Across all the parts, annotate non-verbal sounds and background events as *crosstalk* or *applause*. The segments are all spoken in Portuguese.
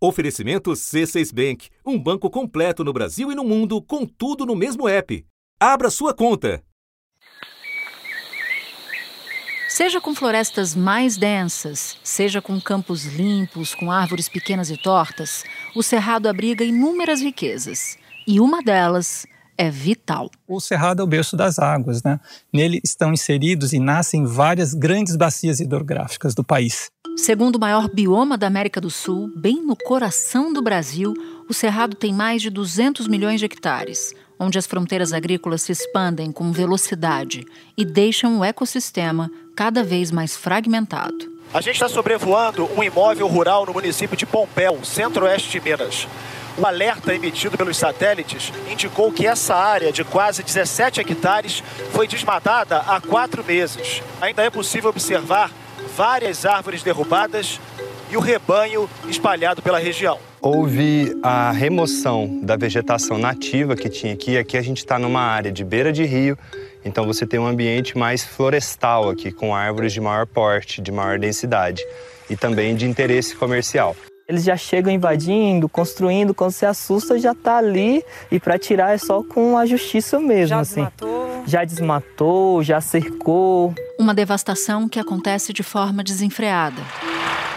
Oferecimento C6 Bank, um banco completo no Brasil e no mundo, com tudo no mesmo app. Abra sua conta. Seja com florestas mais densas, seja com campos limpos, com árvores pequenas e tortas, o Cerrado abriga inúmeras riquezas. E uma delas é vital. O Cerrado é o berço das águas, né? Nele estão inseridos e nascem várias grandes bacias hidrográficas do país. Segundo o maior bioma da América do Sul, bem no coração do Brasil, o Cerrado tem mais de 200 milhões de hectares, onde as fronteiras agrícolas se expandem com velocidade e deixam o ecossistema cada vez mais fragmentado. A gente está sobrevoando um imóvel rural no município de Pompéu, centro-oeste de Minas. O alerta emitido pelos satélites indicou que essa área de quase 17 hectares foi desmatada há quatro meses. Ainda é possível observar várias árvores derrubadas e o rebanho espalhado pela região. Houve a remoção da vegetação nativa que tinha aqui. Aqui a gente está numa área de beira de rio, então você tem um ambiente mais florestal aqui, com árvores de maior porte, de maior densidade e também de interesse comercial. Eles já chegam invadindo, construindo, quando se assusta já está ali e para tirar é só com a justiça mesmo. Já assim. desmatou? Já desmatou, já cercou. Uma devastação que acontece de forma desenfreada.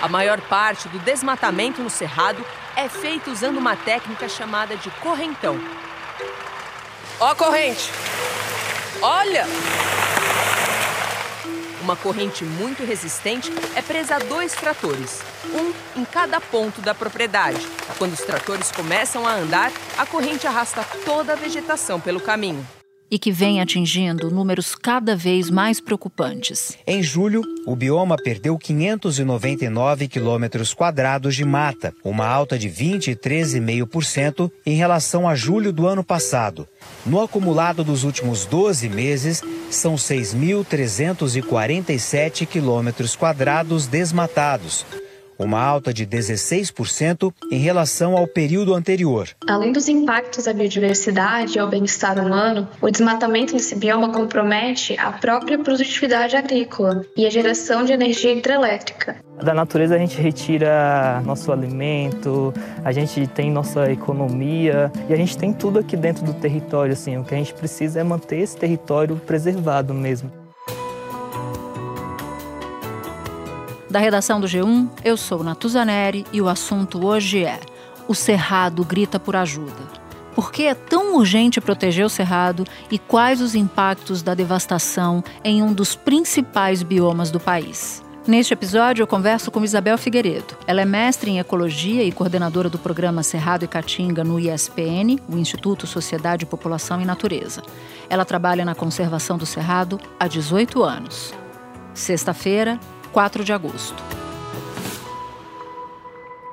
A maior parte do desmatamento no Cerrado é feita usando uma técnica chamada de correntão. Ó a corrente! Olha! Uma corrente muito resistente é presa a dois tratores, um em cada ponto da propriedade. Quando os tratores começam a andar, a corrente arrasta toda a vegetação pelo caminho e que vem atingindo números cada vez mais preocupantes. Em julho, o bioma perdeu 599 quilômetros quadrados de mata, uma alta de 23,5% em relação a julho do ano passado. No acumulado dos últimos 12 meses, são 6.347 quilômetros quadrados desmatados, uma alta de 16% em relação ao período anterior. Além dos impactos à biodiversidade e ao bem-estar humano, o desmatamento nesse bioma compromete a própria produtividade agrícola e a geração de energia hidrelétrica. Da natureza a gente retira nosso alimento, a gente tem nossa economia e a gente tem tudo aqui dentro do território. Assim, o que a gente precisa é manter esse território preservado mesmo. Da redação do G1, eu sou Natuzaneri e o assunto hoje é: o Cerrado grita por ajuda. Por que é tão urgente proteger o Cerrado e quais os impactos da devastação em um dos principais biomas do país? Neste episódio, eu converso com Isabel Figueiredo. Ela é mestre em ecologia e coordenadora do programa Cerrado e Caatinga no ISPN, o Instituto Sociedade, População e Natureza. Ela trabalha na conservação do Cerrado há 18 anos. Sexta-feira, 4 de agosto.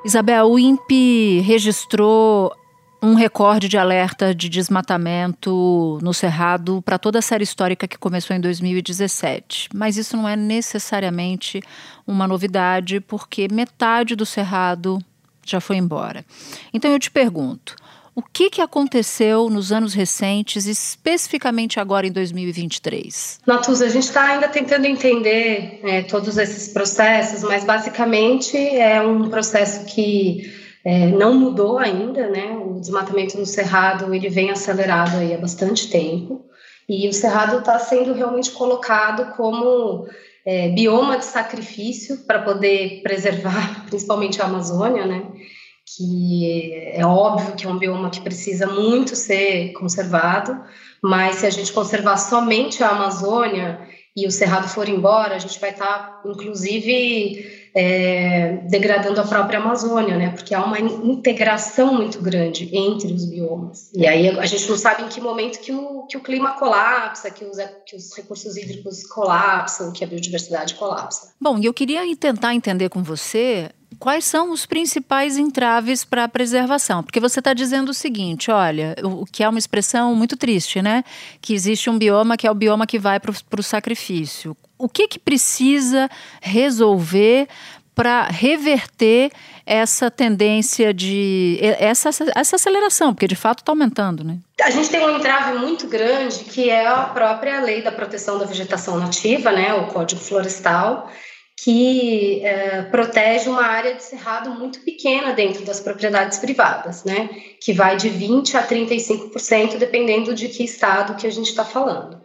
Isabel, o INPE registrou um recorde de alerta de desmatamento no Cerrado para toda a série histórica que começou em 2017. Mas isso não é necessariamente uma novidade, porque metade do Cerrado já foi embora. Então eu te pergunto: o que, que aconteceu nos anos recentes, especificamente agora em 2023? Natuza, a gente está ainda tentando entender é, todos esses processos, mas basicamente é um processo que é, não mudou ainda, né? O desmatamento no Cerrado ele vem acelerado aí há bastante tempo e o Cerrado está sendo realmente colocado como é, bioma de sacrifício para poder preservar, *laughs* principalmente a Amazônia, né? Que é óbvio que é um bioma que precisa muito ser conservado, mas se a gente conservar somente a Amazônia e o Cerrado for embora, a gente vai estar, tá, inclusive, é, degradando a própria Amazônia, né? Porque há uma integração muito grande entre os biomas. E aí a gente não sabe em que momento que o, que o clima colapsa, que os, que os recursos hídricos colapsam, que a biodiversidade colapsa. Bom, eu queria tentar entender com você quais são os principais entraves para a preservação? Porque você está dizendo o seguinte: olha, o que é uma expressão muito triste, né? Que existe um bioma que é o bioma que vai para o sacrifício. O que, que precisa resolver para reverter essa tendência de essa, essa aceleração, porque de fato está aumentando, né? A gente tem um entrave muito grande que é a própria lei da proteção da vegetação nativa, né, o Código Florestal, que é, protege uma área de cerrado muito pequena dentro das propriedades privadas, né? Que vai de 20% a 35%, dependendo de que estado que a gente está falando.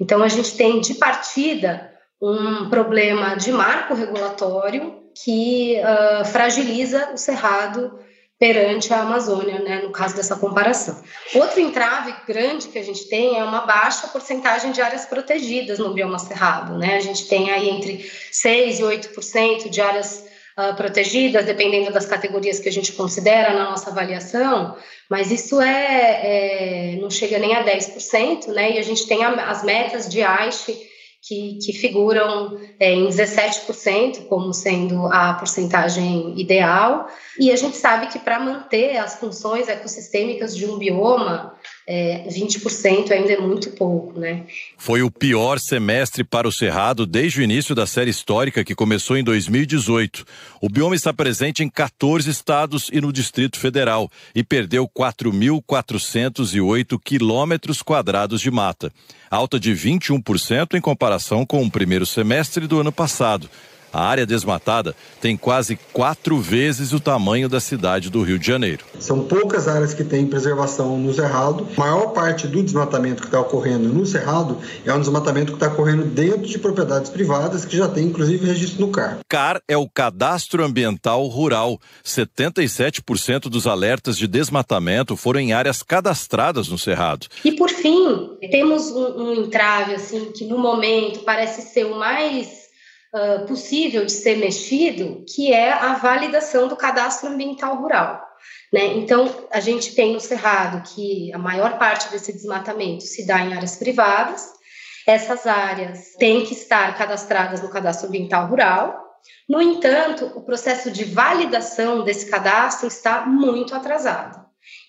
Então, a gente tem de partida um problema de marco regulatório que uh, fragiliza o cerrado perante a Amazônia, né, no caso dessa comparação. Outro entrave grande que a gente tem é uma baixa porcentagem de áreas protegidas no bioma cerrado. Né? A gente tem aí entre 6% e 8% de áreas uh, protegidas, dependendo das categorias que a gente considera na nossa avaliação, mas isso é, é não chega nem a 10%, né? e a gente tem a, as metas de AISH que, que figuram é, em 17% como sendo a porcentagem ideal. E a gente sabe que para manter as funções ecossistêmicas de um bioma, é, 20% ainda é muito pouco, né? Foi o pior semestre para o Cerrado desde o início da série histórica que começou em 2018. O bioma está presente em 14 estados e no Distrito Federal e perdeu 4.408 quilômetros quadrados de mata, alta de 21% em comparação com o primeiro semestre do ano passado. A área desmatada tem quase quatro vezes o tamanho da cidade do Rio de Janeiro. São poucas áreas que têm preservação no Cerrado. A maior parte do desmatamento que está ocorrendo no Cerrado é um desmatamento que está ocorrendo dentro de propriedades privadas que já tem inclusive registro no CAR. CAR é o Cadastro Ambiental Rural. 77% dos alertas de desmatamento foram em áreas cadastradas no Cerrado. E por fim, temos um, um entrave assim que no momento parece ser o mais uh, possível de ser mexido, que é a validação do cadastro ambiental rural. Né? Então, a gente tem no Cerrado que a maior parte desse desmatamento se dá em áreas privadas, essas áreas têm que estar cadastradas no cadastro ambiental rural. No entanto, o processo de validação desse cadastro está muito atrasado.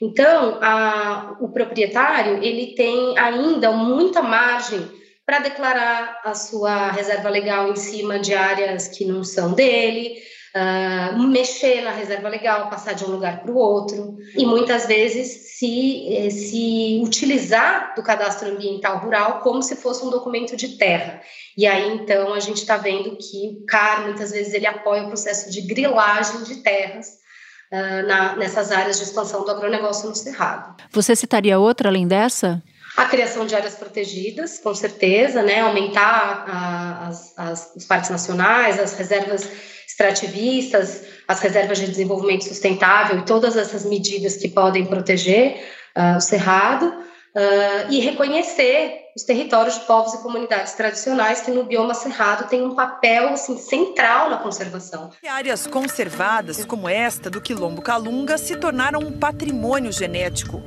Então, a, o proprietário ele tem ainda muita margem para declarar a sua reserva legal em cima de áreas que não são dele, uh, mexer na reserva legal, passar de um lugar para o outro, e muitas vezes se, eh, se utilizar do cadastro ambiental rural como se fosse um documento de terra. E aí então a gente está vendo que o CAR muitas vezes ele apoia o processo de grilagem de terras. Uh, na, nessas áreas de expansão do agronegócio no Cerrado. Você citaria outra além dessa? A criação de áreas protegidas, com certeza, né? aumentar a, as, as, os parques nacionais, as reservas extrativistas, as reservas de desenvolvimento sustentável e todas essas medidas que podem proteger uh, o cerrado uh, e reconhecer os territórios de povos e comunidades tradicionais que no bioma cerrado têm um papel assim, central na conservação. E áreas conservadas como esta do Quilombo Calunga se tornaram um patrimônio genético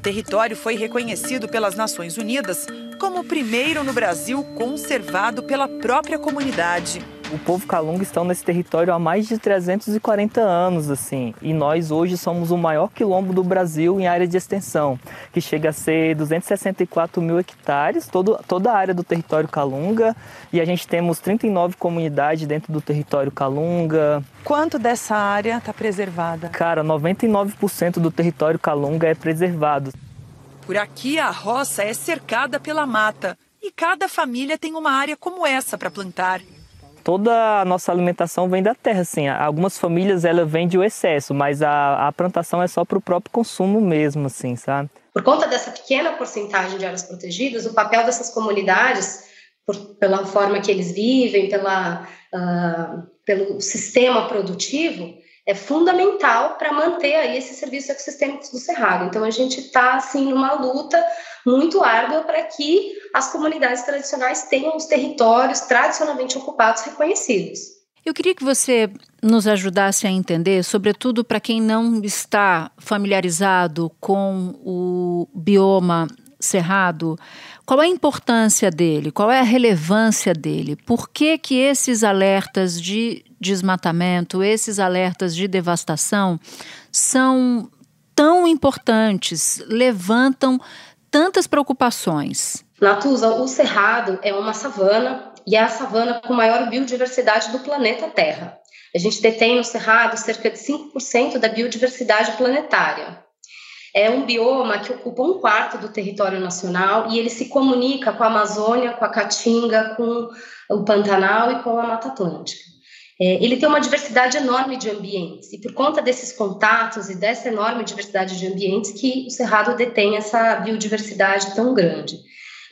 o território foi reconhecido pelas Nações Unidas como o primeiro no Brasil conservado pela própria comunidade. O povo Calunga está nesse território há mais de 340 anos, assim, e nós hoje somos o maior quilombo do Brasil em área de extensão, que chega a ser 264 mil hectares, todo, toda a área do território Calunga, e a gente temos 39 comunidades dentro do território Calunga. Quanto dessa área está preservada? Cara, 99% do território Calunga é preservado. Por aqui a roça é cercada pela mata e cada família tem uma área como essa para plantar toda a nossa alimentação vem da terra, assim. Algumas famílias ela vende o excesso, mas a, a plantação é só para o próprio consumo mesmo, assim, sabe? Por conta dessa pequena porcentagem de áreas protegidas, o papel dessas comunidades, por, pela forma que eles vivem, pela, uh, pelo sistema produtivo, é fundamental para manter aí esses serviços ecossistêmicos do Cerrado. Então a gente está assim numa luta muito árdua para que as comunidades tradicionais tenham os territórios tradicionalmente ocupados reconhecidos. Eu queria que você nos ajudasse a entender, sobretudo para quem não está familiarizado com o bioma cerrado, qual é a importância dele, qual é a relevância dele, por que, que esses alertas de desmatamento, esses alertas de devastação são tão importantes, levantam tantas preocupações? Natuza, o Cerrado é uma savana e é a savana com maior biodiversidade do planeta Terra. A gente detém no Cerrado cerca de 5% da biodiversidade planetária. É um bioma que ocupa um quarto do território nacional e ele se comunica com a Amazônia, com a Caatinga, com o Pantanal e com a Mata Atlântica. É, ele tem uma diversidade enorme de ambientes. E por conta desses contatos e dessa enorme diversidade de ambientes que o Cerrado detém essa biodiversidade tão grande.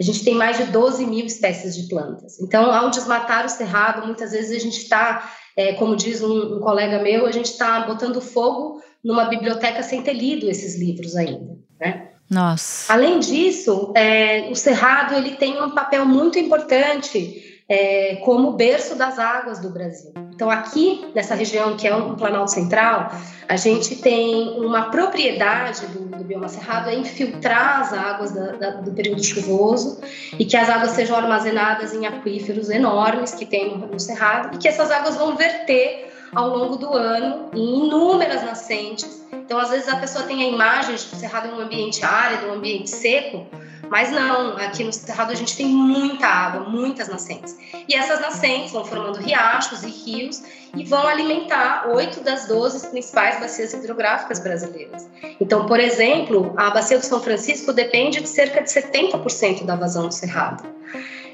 A gente tem mais de 12 mil espécies de plantas. Então, ao desmatar o cerrado, muitas vezes a gente está, é, como diz um, um colega meu, a gente está botando fogo numa biblioteca sem ter lido esses livros ainda, né? Nossa. Além disso, é, o cerrado ele tem um papel muito importante é, como berço das águas do Brasil. Então, aqui nessa região que é o Planalto Central, a gente tem uma propriedade do, do bioma cerrado é infiltrar as águas da, da, do período chuvoso e que as águas sejam armazenadas em aquíferos enormes que tem no, no cerrado e que essas águas vão verter ao longo do ano em inúmeras nascentes. Então, às vezes a pessoa tem a imagem de que o cerrado é um ambiente árido, um ambiente seco, mas não, aqui no Cerrado a gente tem muita água, muitas nascentes. E essas nascentes vão formando riachos e rios e vão alimentar oito das doze principais bacias hidrográficas brasileiras. Então, por exemplo, a bacia do São Francisco depende de cerca de 70% da vazão do Cerrado.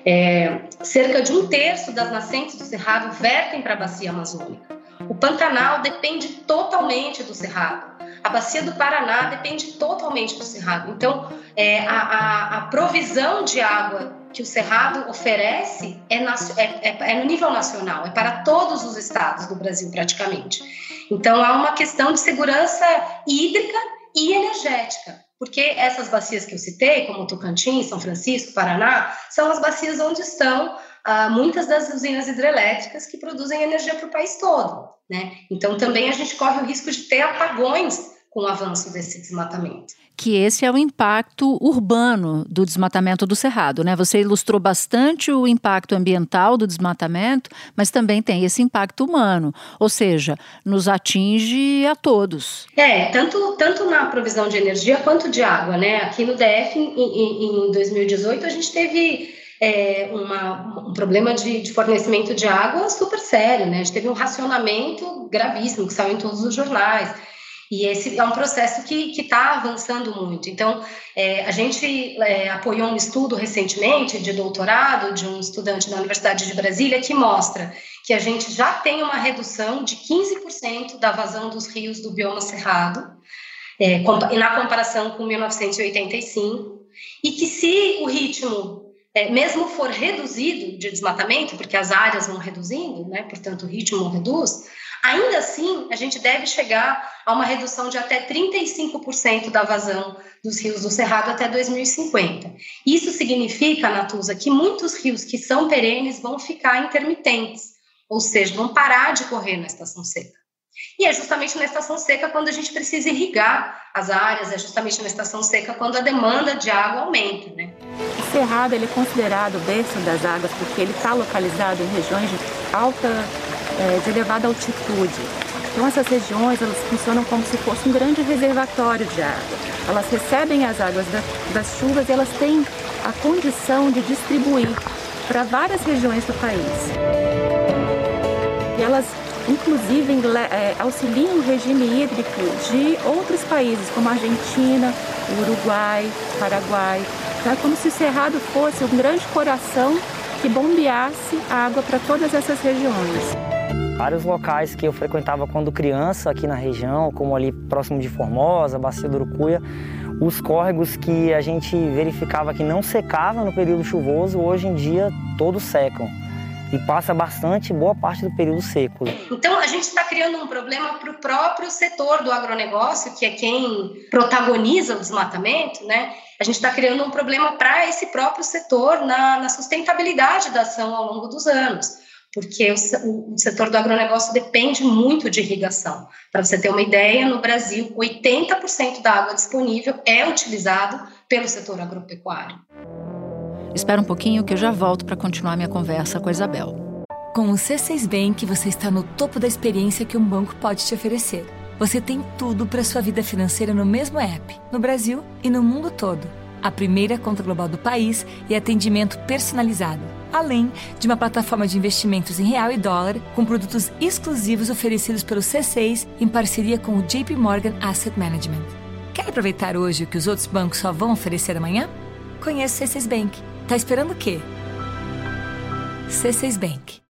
É, cerca de um terço das nascentes do Cerrado vertem para a bacia amazônica. O Pantanal depende totalmente do Cerrado. A bacia do Paraná depende totalmente do Cerrado. Então, é, a, a, a, provisão de água que o Cerrado oferece é, é, é, é, no nível nacional, é para todos os estados do Brasil, praticamente. Então, há uma questão de segurança hídrica e energética porque essas bacias que eu citei, como Tocantins, São Francisco, Paraná, são as bacias onde estão ah, muitas das usinas hidrelétricas que produzem energia para o país todo. Né? Então, também a gente corre o risco de ter apagões com o avanço desse desmatamento. Que esse é o impacto urbano do desmatamento do Cerrado, né? Você ilustrou bastante o impacto ambiental do desmatamento, mas também tem esse impacto humano, ou seja, nos atinge a todos. É, tanto, tanto na provisão de energia quanto de água, né? Aqui no DF, em, em, em 2018, a gente teve é, uma, um problema de, de, fornecimento de água super sério, né? A gente teve um racionamento gravíssimo que saiu em todos os jornais. E esse é um processo que está avançando muito. Então, é, a gente é, apoiou um estudo recentemente de doutorado de um estudante da Universidade de Brasília que mostra que a gente já tem uma redução de 15% da vazão dos rios do bioma cerrado, é, na comparação com 1985, e que se o ritmo é, mesmo for reduzido de desmatamento, porque as áreas vão reduzindo, né, portanto o ritmo reduz, Ainda assim, a gente deve chegar a uma redução de até 35% da vazão dos rios do Cerrado até 2050. Isso significa, Natuza, que muitos rios que são perenes vão ficar intermitentes, ou seja, vão parar de correr na estação seca. E é justamente na estação seca quando a gente precisa irrigar as áreas, é justamente na estação seca quando a demanda de água aumenta. Né? O Cerrado ele é considerado o berço das águas porque ele está localizado em regiões de alta é, de elevada altitude. Então essas regiões elas funcionam como se fosse um grande reservatório de água. Elas recebem as águas da, das chuvas e elas têm a condição de distribuir para várias regiões do país. E elas, inclusive, é, auxiliam o regime hídrico de outros países, como Argentina, Uruguai, Paraguai. Então, é como se o Cerrado fosse um grande coração que bombeasse água para todas essas regiões. Vários locais que eu frequentava quando criança aqui na região, como ali próximo de Formosa, Bacia do Urucuia, os córregos que a gente verificava que não secavam no período chuvoso, hoje em dia todos secam e passa bastante boa parte do período seco. Então a gente está criando um problema para o próprio setor do agronegócio, que é quem protagoniza o desmatamento, né? A gente está criando um problema para esse próprio setor na, na sustentabilidade da ação ao longo dos anos porque o, o, setor do agronegócio depende muito de irrigação. Para você ter uma ideia, no Brasil, 80% da água disponível é utilizado pelo setor agropecuário. Espera um pouquinho que eu já volto para continuar minha conversa com a Isabel. Com o C6 Bank, você está no topo da experiência que um banco pode te oferecer. Você tem tudo para sua vida financeira no mesmo app, no Brasil e no mundo todo. A primeira conta global do país e atendimento personalizado além de uma plataforma de investimentos em real e dólar com produtos exclusivos oferecidos pelo C6 em parceria com o JP Morgan Asset Management. Quer aproveitar hoje o que os outros bancos só vão oferecer amanhã? Conheça o C6 Bank. Tá esperando o quê? C6 Bank.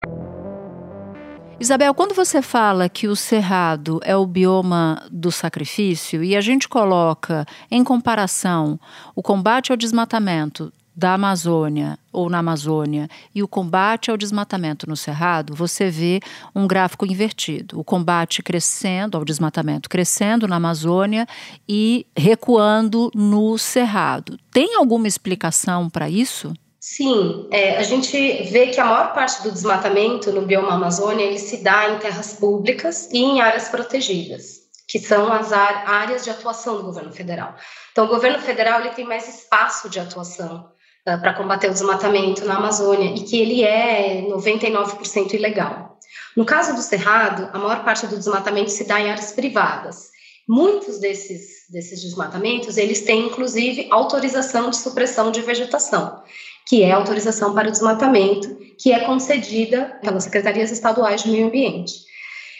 Isabel, quando você fala que o cerrado é o bioma do sacrifício e a gente coloca em comparação o combate ao desmatamento da Amazônia ou na Amazônia e o combate ao desmatamento no Cerrado, você vê um gráfico invertido. O combate crescendo, ao desmatamento crescendo na Amazônia e recuando no Cerrado. Tem alguma explicação para isso? Sim, é, a gente vê que a maior parte do desmatamento no bioma Amazônia ele se dá em terras públicas e em áreas protegidas, que são as áreas de atuação do governo federal. Então, o governo federal ele tem mais espaço de atuação para combater o desmatamento na Amazônia e que ele é 99% ilegal. No caso do Cerrado, a maior parte do desmatamento se dá em áreas privadas. Muitos desses, desses desmatamentos, eles têm, inclusive, autorização de supressão de vegetação, que é autorização para o desmatamento, que é concedida pelas secretarias estaduais de meio ambiente.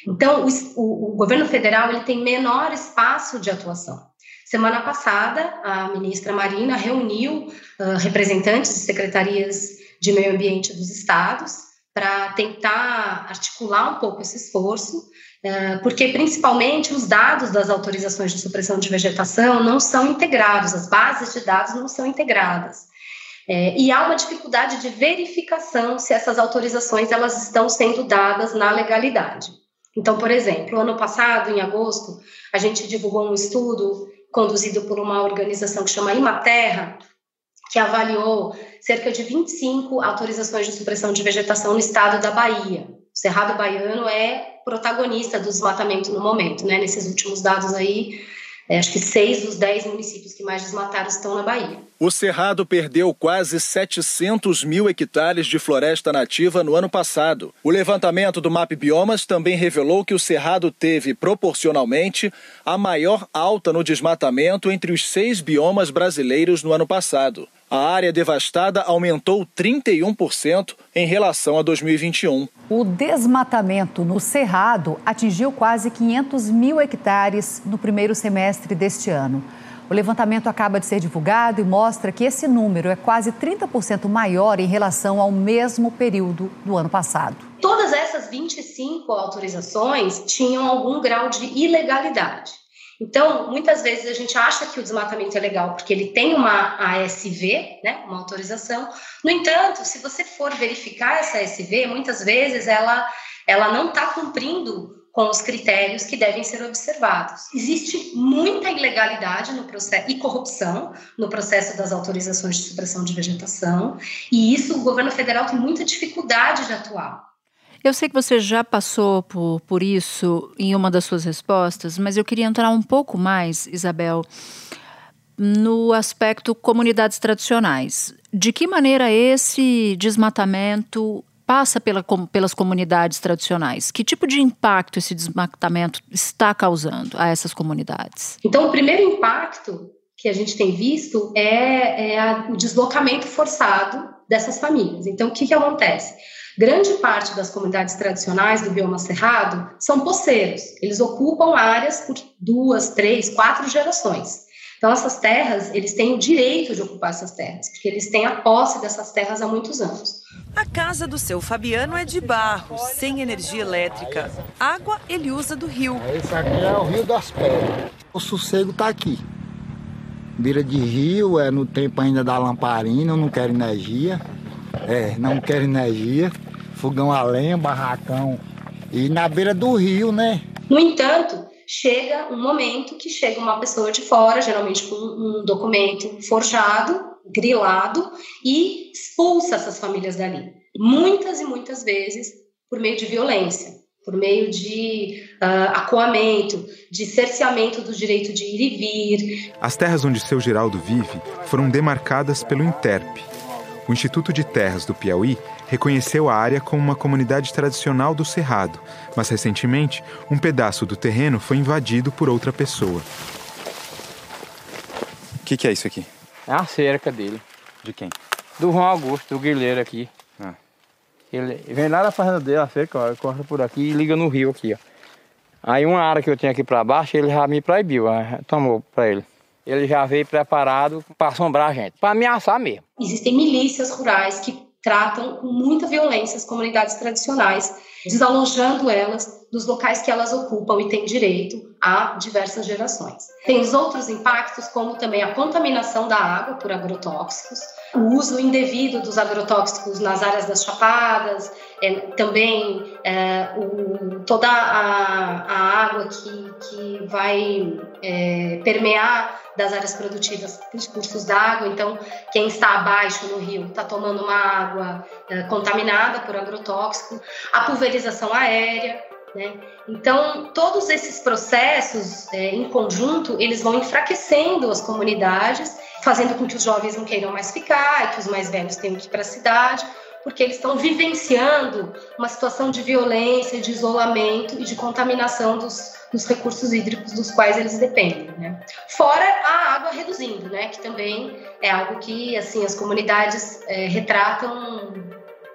Então, o, o, o governo federal ele tem menor espaço de atuação. Semana passada, a ministra Marina reuniu uh, representantes de secretarias de meio ambiente dos estados para tentar articular um pouco esse esforço, uh, porque principalmente os dados das autorizações de supressão de vegetação não são integrados, as bases de dados não são integradas. É, e há uma dificuldade de verificação se essas autorizações elas estão sendo dadas na legalidade. Então, por exemplo, ano passado, em agosto, a gente divulgou um estudo conduzido por uma organização que chama Imaterra, que avaliou cerca de 25 autorizações de supressão de vegetação no estado da Bahia. O Cerrado Baiano é protagonista do desmatamento no momento, né? Nesses últimos dados aí, é, acho que seis dos dez municípios que mais desmataram estão na Bahia. O Cerrado perdeu quase 700 mil hectares de floresta nativa no ano passado. O levantamento do MAP Biomas também revelou que o Cerrado teve, proporcionalmente, a maior alta no desmatamento entre os seis biomas brasileiros no ano passado a área devastada aumentou 31% em relação a 2021. O desmatamento no Cerrado atingiu quase 500 mil hectares no primeiro semestre deste ano. O levantamento acaba de ser divulgado e mostra que esse número é quase 30% maior em relação ao mesmo período do ano passado. Todas essas 25 autorizações tinham algum grau de ilegalidade. Então, muitas vezes a gente acha que o desmatamento é legal porque ele tem uma ASV, né, uma autorização. No entanto, se você for verificar essa ASV, muitas vezes ela, ela não está cumprindo com os critérios que devem ser observados. Existe muita ilegalidade no processo e corrupção no processo das autorizações de supressão de vegetação, e isso o governo federal tem muita dificuldade de atuar. Eu sei que você já passou por, por isso em uma das suas respostas, mas eu queria entrar um pouco mais, Isabel, no aspecto comunidades tradicionais. De que maneira esse desmatamento passa pela, pelas comunidades tradicionais? Que tipo de impacto esse desmatamento está causando a essas comunidades? Então, o primeiro impacto que a gente tem visto é, é a, o deslocamento forçado dessas famílias. Então, o que, que acontece? Grande parte das comunidades tradicionais do bioma cerrado são poceiros. Eles ocupam áreas por duas, três, quatro gerações. Então, essas terras, eles têm o direito de ocupar essas terras, porque eles têm a posse dessas terras há muitos anos. A casa do seu Fabiano é de barro, sem energia elétrica. Água ele usa do rio. Esse aqui é o Rio das Pedras. O sossego está aqui. Beira de rio, é no tempo ainda da lamparina, eu não quero energia. É, não quero energia. Fogão a lenha, barracão. E na beira do rio, né? No entanto, chega um momento que chega uma pessoa de fora, geralmente com um documento forjado, grilado, e expulsa essas famílias dali. Muitas e muitas vezes por meio de violência, por meio de uh, acuamento, de cerceamento do direito de ir e vir. As terras onde seu Geraldo vive foram demarcadas pelo Interp, o Instituto de Terras do Piauí reconheceu a área como uma comunidade tradicional do Cerrado, mas recentemente um pedaço do terreno foi invadido por outra pessoa. O que, que, é isso aqui? É a cerca dele. De quem? Do João Augusto, do guilheiro aqui. Ah. Ele vem lá na fazenda dele, a cerca, ó, corta por aqui e liga no rio aqui, ó. Aí uma área que eu tinha aqui para baixo, ele já me proibiu, tomou para ele ele já veio preparado para assombrar a gente, para ameaçar mesmo. Existem milícias rurais que tratam com muita violência as comunidades tradicionais, desalojando elas dos locais que elas ocupam e têm direito há diversas gerações. Tem os outros impactos, como também a contaminação da água por agrotóxicos, o uso indevido dos agrotóxicos nas áreas das chapadas, é, também é, o, toda a, a, água que, que vai é, permear das áreas produtivas para os cursos d'água. Então, quem está abaixo no rio está tomando uma água é, contaminada por agrotóxico, a pulverização aérea. Né? Então, todos esses processos é, em conjunto, eles vão enfraquecendo as comunidades, fazendo com que os jovens não queiram mais ficar, que os mais velhos tenham que ir para a cidade, porque eles estão vivenciando uma situação de violência, de isolamento e de contaminação dos, dos recursos hídricos dos quais eles dependem. Né? Fora a água reduzindo, né? que também é algo que assim as comunidades é, retratam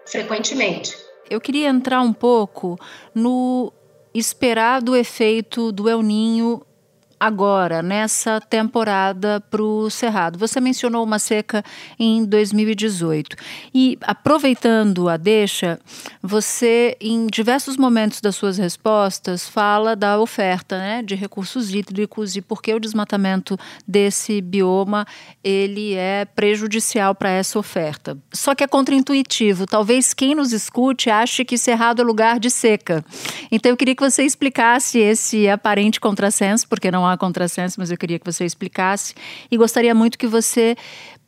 frequentemente. Eu queria entrar um pouco no esperado efeito do El Ninho agora, nessa temporada para o Cerrado. Você mencionou uma seca em 2018. E, aproveitando a deixa, você, em diversos momentos das suas respostas, fala da oferta né, de recursos hídricos e por que o desmatamento desse bioma ele é prejudicial para essa oferta. Só que é contraintuitivo. Talvez quem nos escute ache que Cerrado é lugar de seca. Então, eu queria que você explicasse esse aparente contrassenso, porque não há contrassenso, mas eu queria que você explicasse e gostaria muito que você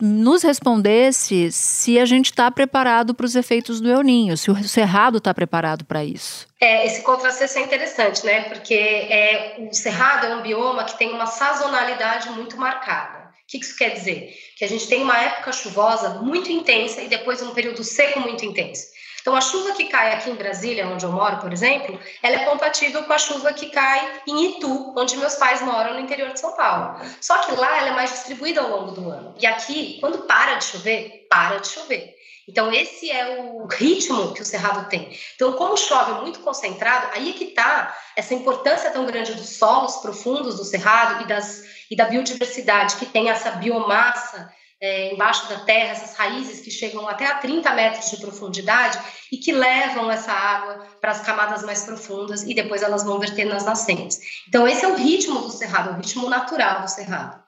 nos respondesse se a gente está preparado para os efeitos do El Ninho, se o Cerrado está preparado para isso. É, esse contrassenso é interessante, né? Porque é, o Cerrado é um bioma que tem uma sazonalidade muito marcada. O que isso quer dizer? Que a gente tem uma época chuvosa muito intensa e depois um período seco muito intenso. Então, a chuva que cai aqui em Brasília, onde eu moro, por exemplo, ela é compatível com a chuva que cai em Itu, onde meus pais moram no interior de São Paulo. Só que lá ela é mais distribuída ao longo do ano. E aqui, quando para de chover, para de chover. Então, esse é o ritmo que o Cerrado tem. Então, como chove muito concentrado, aí é que está essa importância tão grande dos solos profundos do Cerrado e, das, e da biodiversidade, que tem essa biomassa é, embaixo da terra, essas raízes que chegam até a 30 metros de profundidade e que levam essa água para as camadas mais profundas e depois elas vão verter nas nascentes. Então, esse é o ritmo do cerrado, o ritmo natural do cerrado.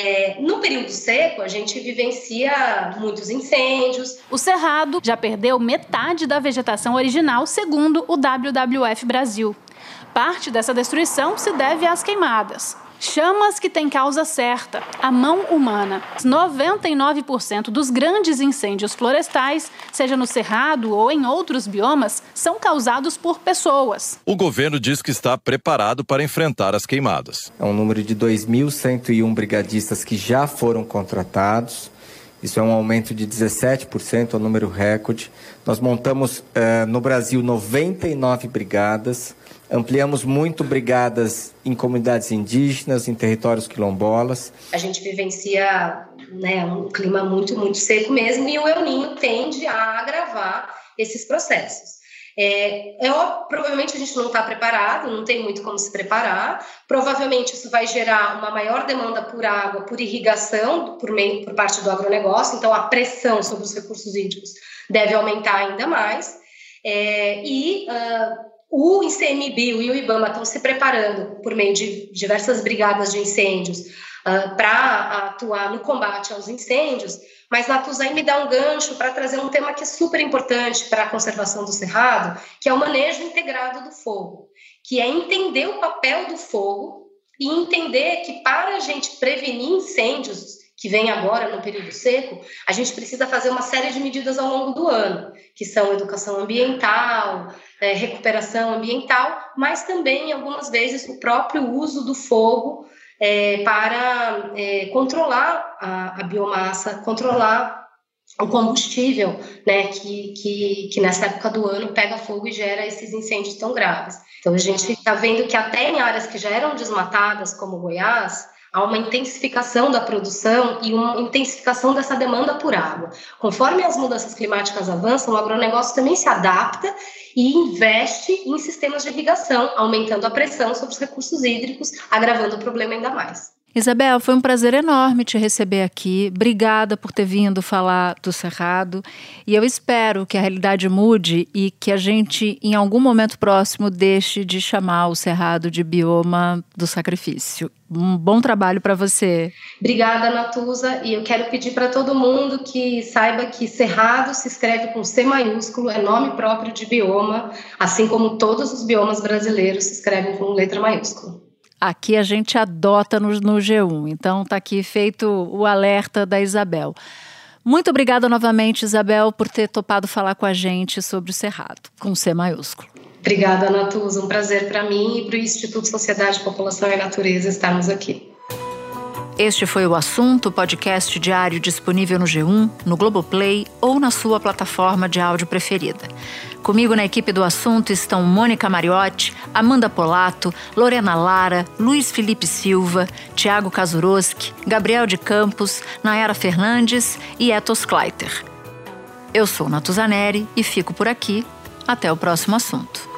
É, no período seco, a gente vivencia muitos incêndios. O Cerrado já perdeu metade da vegetação original, segundo o WWF Brasil. Parte dessa destruição se deve às queimadas. Chamas que têm causa certa, a mão humana. 99% dos grandes incêndios florestais, seja no Cerrado ou em outros biomas, são causados por pessoas. O governo diz que está preparado para enfrentar as queimadas. É um número de 2.101 brigadistas que já foram contratados. Isso é um aumento de 17%, é um número recorde. Nós montamos eh, no Brasil 99 brigadas Ampliamos muito brigadas em comunidades indígenas, em territórios quilombolas. A gente vivencia né, um clima muito, muito seco mesmo, e o El Ninho tende a agravar esses processos. É, é provavelmente a gente não está preparado, não tem muito como se preparar. Provavelmente isso vai gerar uma maior demanda por água, por irrigação, por, meio, por parte do agronegócio. Então a pressão sobre os recursos hídricos deve aumentar ainda mais. É, e uh, o ICMBio e o IBAMA estão se preparando por meio de diversas brigadas de incêndios uh, para atuar no combate aos incêndios, mas Natuzai me dá um gancho para trazer um tema que é super importante para a conservação do cerrado, que é o manejo integrado do fogo, que é entender o papel do fogo e entender que para a gente prevenir incêndios que vem agora no período seco, a gente precisa fazer uma série de medidas ao longo do ano, que são educação ambiental, é, recuperação ambiental, mas também, algumas vezes, o próprio uso do fogo é, para é, controlar a, a, biomassa, controlar o combustível, né, que, que, que nessa época do ano pega fogo e gera esses incêndios tão graves. Então, a gente está vendo que até em áreas que já eram desmatadas, como Goiás, há uma intensificação da produção e uma intensificação dessa demanda por água. Conforme as mudanças climáticas avançam, o agronegócio também se adapta e investe em sistemas de irrigação, aumentando a pressão sobre os recursos hídricos, agravando o problema ainda mais. Isabel, foi um prazer enorme te receber aqui. Obrigada por ter vindo falar do Cerrado. E eu espero que a realidade mude e que a gente, em algum momento próximo, deixe de chamar o Cerrado de bioma do sacrifício. Um bom trabalho para você. Obrigada, Natuza. E eu quero pedir para todo mundo que saiba que Cerrado se escreve com C maiúsculo, é nome próprio de bioma, assim como todos os biomas brasileiros se escrevem com letra maiúscula. Aqui a gente adota no, no G1. Então tá aqui feito o alerta da Isabel. Muito obrigada novamente, Isabel, por ter topado falar com a gente sobre o Cerrado, com C maiúsculo. Obrigada, Natuza. Um prazer para mim e para o Instituto Sociedade, População e Natureza estarmos aqui. Este foi o assunto, podcast diário disponível no G1, no Globoplay ou na sua plataforma de áudio preferida. Comigo na equipe do assunto estão Mônica Mariotti, Amanda Polato, Lorena Lara, Luiz Felipe Silva, Tiago Kazuroski, Gabriel de Campos, Nayara Fernandes e Etos Kleiter. Eu sou Natuzaneri e fico por aqui. Até o próximo assunto.